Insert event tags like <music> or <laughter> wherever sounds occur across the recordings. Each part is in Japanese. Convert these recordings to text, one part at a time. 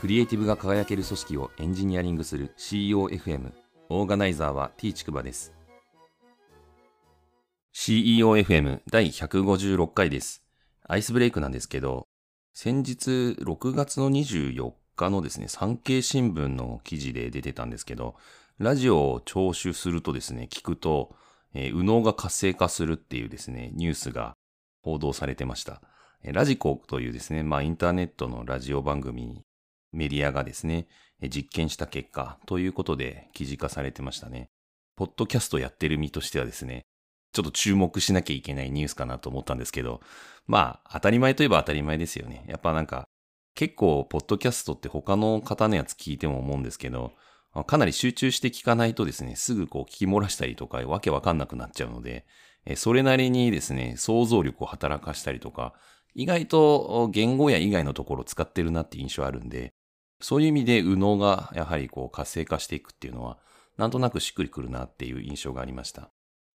クリエイティブが輝ける組織をエンジニアリングする CEOFM オーガナイザーは T ちくばです。CEOFM 第156回です。アイスブレイクなんですけど先日6月の24日のですね産経新聞の記事で出てたんですけどラジオを聴取するとですね聞くと、えー、右脳が活性化するっていうですねニュースが報道されてました。ラジコというですね、まあインターネットのラジオ番組メディアがですね、実験した結果ということで記事化されてましたね。ポッドキャストやってる身としてはですね、ちょっと注目しなきゃいけないニュースかなと思ったんですけど、まあ、当たり前といえば当たり前ですよね。やっぱなんか、結構、ポッドキャストって他の方のやつ聞いても思うんですけど、かなり集中して聞かないとですね、すぐこう聞き漏らしたりとか、わけわかんなくなっちゃうので、それなりにですね、想像力を働かしたりとか、意外と言語や以外のところを使ってるなって印象あるんで、そういう意味で右脳がやはりこう活性化していくっていうのは、なんとなくしっくりくるなっていう印象がありました。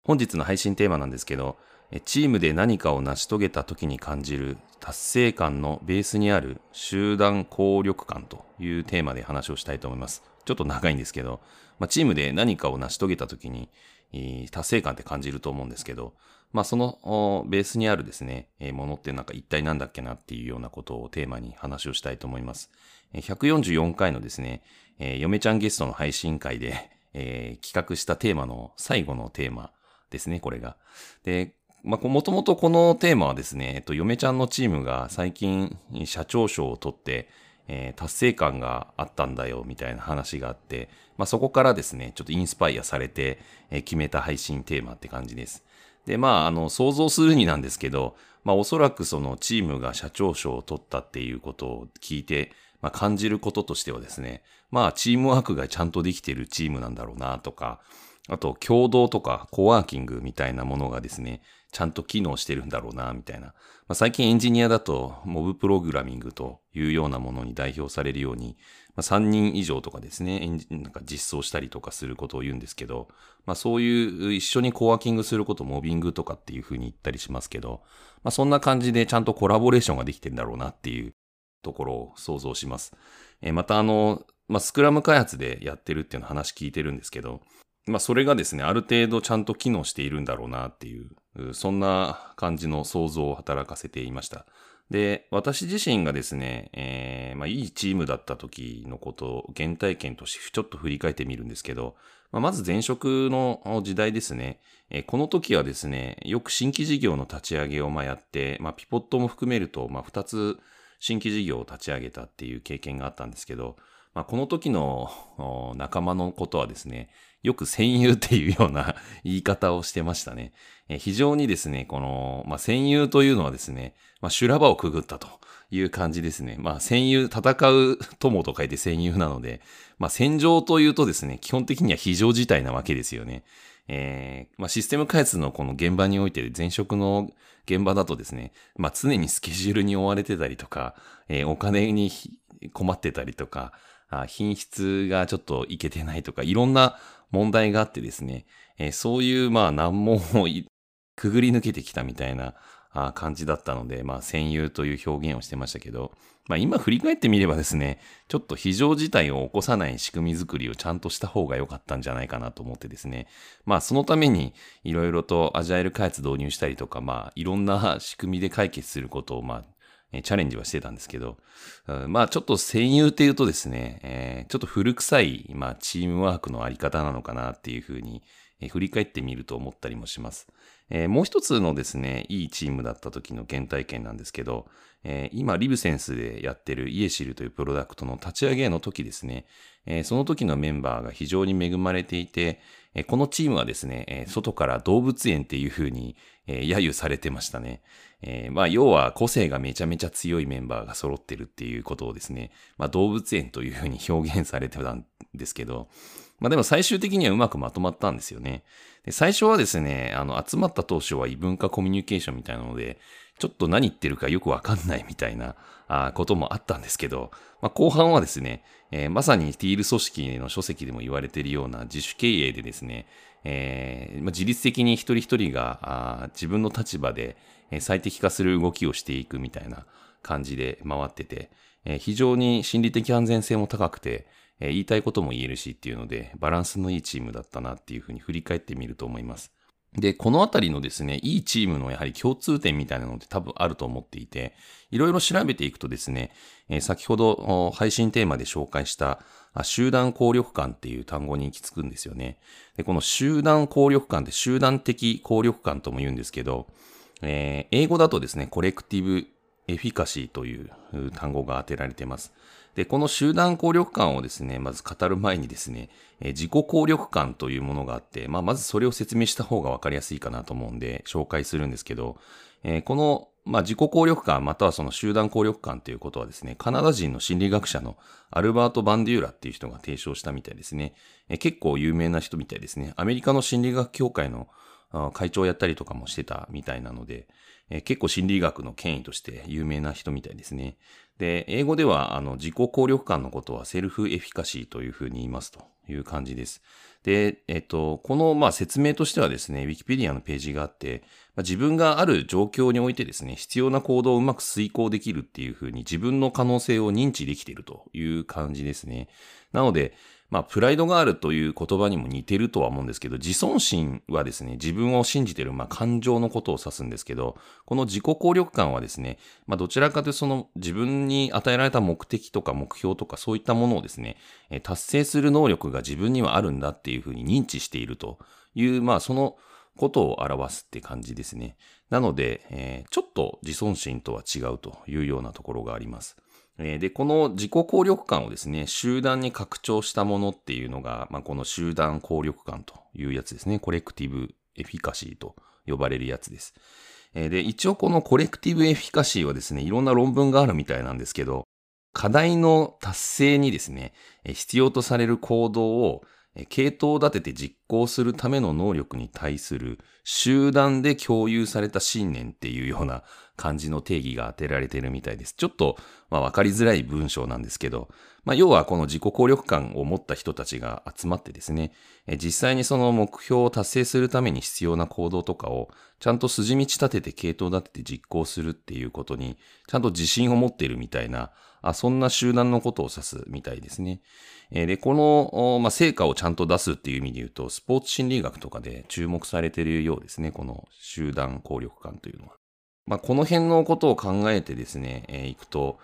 本日の配信テーマなんですけど、チームで何かを成し遂げた時に感じる達成感のベースにある集団効力感というテーマで話をしたいと思います。ちょっと長いんですけど、まあ、チームで何かを成し遂げた時に達成感って感じると思うんですけど、まあそのベースにあるですね、ものってなんか一体なんだっけなっていうようなことをテーマに話をしたいと思います。144回のですね、えー、嫁ちゃんゲストの配信会で、えー、企画したテーマの最後のテーマですね、これが。で、まあ、もともとこのテーマはですね、えっと、嫁ちゃんのチームが最近社長賞を取って、えー、達成感があったんだよ、みたいな話があって、まあ、そこからですね、ちょっとインスパイアされて、えー、決めた配信テーマって感じです。で、まあ、あの、想像するになんですけど、まあ、おそらくそのチームが社長賞を取ったっていうことを聞いて、まあ、感じることとしてはですね、まあ、チームワークがちゃんとできているチームなんだろうなとか、あと、共同とかコワーキングみたいなものがですね、ちゃんと機能してるんだろうな、みたいな。まあ、最近エンジニアだと、モブプログラミングというようなものに代表されるように、まあ、3人以上とかですね、なんか実装したりとかすることを言うんですけど、まあ、そういう一緒にコワーキングすることモビングとかっていうふうに言ったりしますけど、まあ、そんな感じでちゃんとコラボレーションができてるんだろうなっていうところを想像します。えー、またあの、まあ、スクラム開発でやってるっていうの話聞いてるんですけど、まあ、それがですね、ある程度ちゃんと機能しているんだろうなっていう、そんな感じの想像を働かせていました。で、私自身がですね、えー、まあ、いいチームだった時のことを原体験としてちょっと振り返ってみるんですけど、まあ、まず前職の時代ですね、えー、この時はですね、よく新規事業の立ち上げをまやって、まあ、ピポットも含めると、まあ、2つ新規事業を立ち上げたっていう経験があったんですけど、まあ、この時の仲間のことはですね、よく戦友っていうような <laughs> 言い方をしてましたね。え非常にですね、この、まあ、戦友というのはですね、まあ、修羅場をくぐったという感じですね。まあ、戦友、戦う友と書いて戦友なので、まあ、戦場というとですね、基本的には非常事態なわけですよね。えー、まあ、システム開発のこの現場において前職の現場だとですね、まあ、常にスケジュールに追われてたりとか、えー、お金に困ってたりとか、品質がちょっといけてないとか、いろんな問題があってですね、えー、そういうまあ難問を <laughs> くぐり抜けてきたみたいな感じだったので、まあ戦友という表現をしてましたけど、まあ今振り返ってみればですね、ちょっと非常事態を起こさない仕組み作りをちゃんとした方が良かったんじゃないかなと思ってですね、まあそのためにいろいろとアジャイル開発導入したりとか、まあいろんな仕組みで解決することをまあえチャレンジはしてたんですけど、まあちょっと戦友っていうとですね、え、ちょっと古臭い、まあチームワークのあり方なのかなっていうふうに、え、振り返ってみると思ったりもします。えー、もう一つのですね、いいチームだった時の原体験なんですけど、えー、今、リブセンスでやってるイエシルというプロダクトの立ち上げの時ですね、えー、その時のメンバーが非常に恵まれていて、えこのチームはですね、え外から動物園っていう風に、え揶揄されてましたね。えまあ、要は個性がめちゃめちゃ強いメンバーが揃ってるっていうことをですね、まあ、動物園という風に表現されてたんですけど、まあでも最終的にはうまくまとまったんですよね。で最初はですね、あの、集まった当初は異文化コミュニケーションみたいなので、ちょっと何言ってるかよくわかんないみたいなあこともあったんですけど、まあ、後半はですね、えー、まさにティール組織の書籍でも言われているような自主経営でですね、えーまあ、自律的に一人一人があ自分の立場で最適化する動きをしていくみたいな感じで回ってて、えー、非常に心理的安全性も高くて、えー、言いたいことも言えるしっていうので、バランスのいいチームだったなっていうふうに振り返ってみると思います。で、このあたりのですね、いいチームのやはり共通点みたいなのって多分あると思っていて、いろいろ調べていくとですね、えー、先ほど配信テーマで紹介した集団効力感っていう単語に行き着くんですよね。で、この集団効力感って集団的効力感とも言うんですけど、えー、英語だとですね、コレクティブエフィカシーという単語が当てられています。で、この集団効力感をですね、まず語る前にですね、え自己効力感というものがあって、まあ、まずそれを説明した方がわかりやすいかなと思うんで、紹介するんですけど、えー、この、まあ、自己効力感、またはその集団効力感ということはですね、カナダ人の心理学者のアルバート・バンデューラっていう人が提唱したみたいですね。えー、結構有名な人みたいですね。アメリカの心理学協会の会長をやったりとかもしてたみたいなので、えー、結構心理学の権威として有名な人みたいですね。で、英語では、あの、自己効力感のことはセルフエフィカシーというふうに言いますという感じです。で、えっと、この、まあ、説明としてはですね、Wikipedia のページがあって、まあ、自分がある状況においてですね、必要な行動をうまく遂行できるっていうふうに自分の可能性を認知できているという感じですね。なので、まあ、プライドがあるという言葉にも似てるとは思うんですけど、自尊心はですね、自分を信じている、まあ、感情のことを指すんですけど、この自己効力感はですね、まあ、どちらかというとその自分に与えられた目的とか目標とかそういったものをですね、達成する能力が自分にはあるんだっていうふうに認知しているという、まあ、そのことを表すって感じですね。なので、えー、ちょっと自尊心とは違うというようなところがあります。で、この自己効力感をですね、集団に拡張したものっていうのが、まあ、この集団効力感というやつですね。コレクティブエフィカシーと呼ばれるやつです。で、一応このコレクティブエフィカシーはですね、いろんな論文があるみたいなんですけど、課題の達成にですね、必要とされる行動を系統を立てて実行するための能力に対する集団で共有された信念っていうような感じの定義が当てられているみたいです。ちょっと、まあ、わかりづらい文章なんですけど、まあ、要はこの自己効力感を持った人たちが集まってですね、実際にその目標を達成するために必要な行動とかをちゃんと筋道立てて系統立てて実行するっていうことにちゃんと自信を持っているみたいな、あそんな集団のことを指すみたいですね。えで、この、まあ、成果をちゃんと出すっていう意味で言うと、スポーツ心理学とかで注目されているようですね。この集団効力感というのは。まあ、この辺のことを考えてですね、えー、いくと、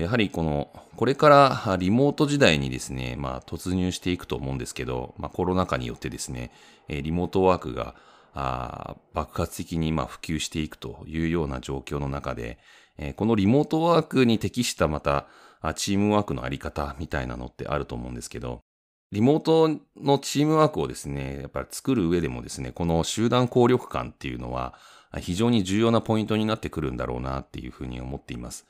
やはりこの、これからリモート時代にですね、まあ突入していくと思うんですけど、まあコロナ禍によってですね、リモートワークがあ爆発的にまあ普及していくというような状況の中で、えこのリモートワークに適したまたチームワークのあり方みたいなのってあると思うんですけど、リモートのチームワークをですね、やっぱり作る上でもですね、この集団効力感っていうのは非常に重要なポイントになってくるんだろうなっていうふうに思っています。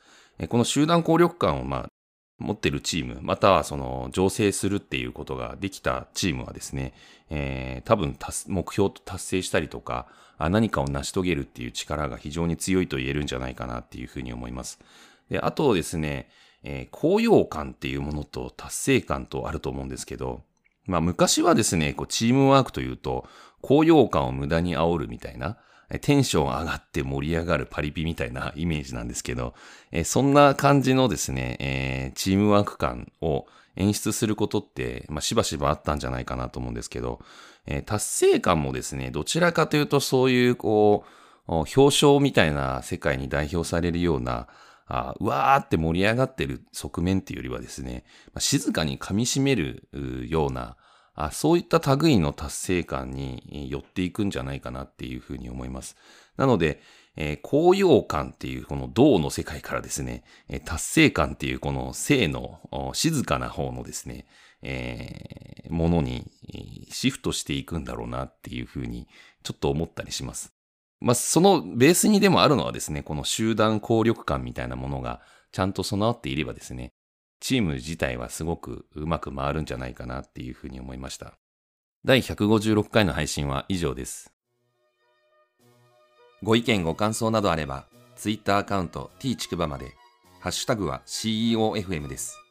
この集団効力感をまあ持ってるチーム、またはその醸成するっていうことができたチームはですね、えー、多分目標と達成したりとか、何かを成し遂げるっていう力が非常に強いと言えるんじゃないかなっていうふうに思います。で、あとですね、えー、高揚感っていうものと達成感とあると思うんですけど、まあ昔はですね、こうチームワークというと、高揚感を無駄に煽るみたいな、テンション上がって盛り上がるパリピみたいなイメージなんですけど、えそんな感じのですね、え、チームワーク感を演出することって、まあ、しばしばあったんじゃないかなと思うんですけど、え、達成感もですね、どちらかというとそういう、こう、表彰みたいな世界に代表されるような、あうわーって盛り上がってる側面っていうよりはですね、まあ、静かに噛み締めるような、あそういった類の達成感に寄っていくんじゃないかなっていうふうに思います。なので、えー、高揚感っていうこの銅の世界からですね、えー、達成感っていうこの性の静かな方のですね、えー、ものにシフトしていくんだろうなっていうふうにちょっと思ったりします。まあ、そのベースにでもあるのはですね、この集団効力感みたいなものがちゃんと備わっていればですね、チーム自体はすごくうまく回るんじゃないかなっていうふうに思いました。第156回の配信は以上です。ご意見ご感想などあれば、Twitter アカウント t ちくばまで、ハッシュタグは CEOFM です。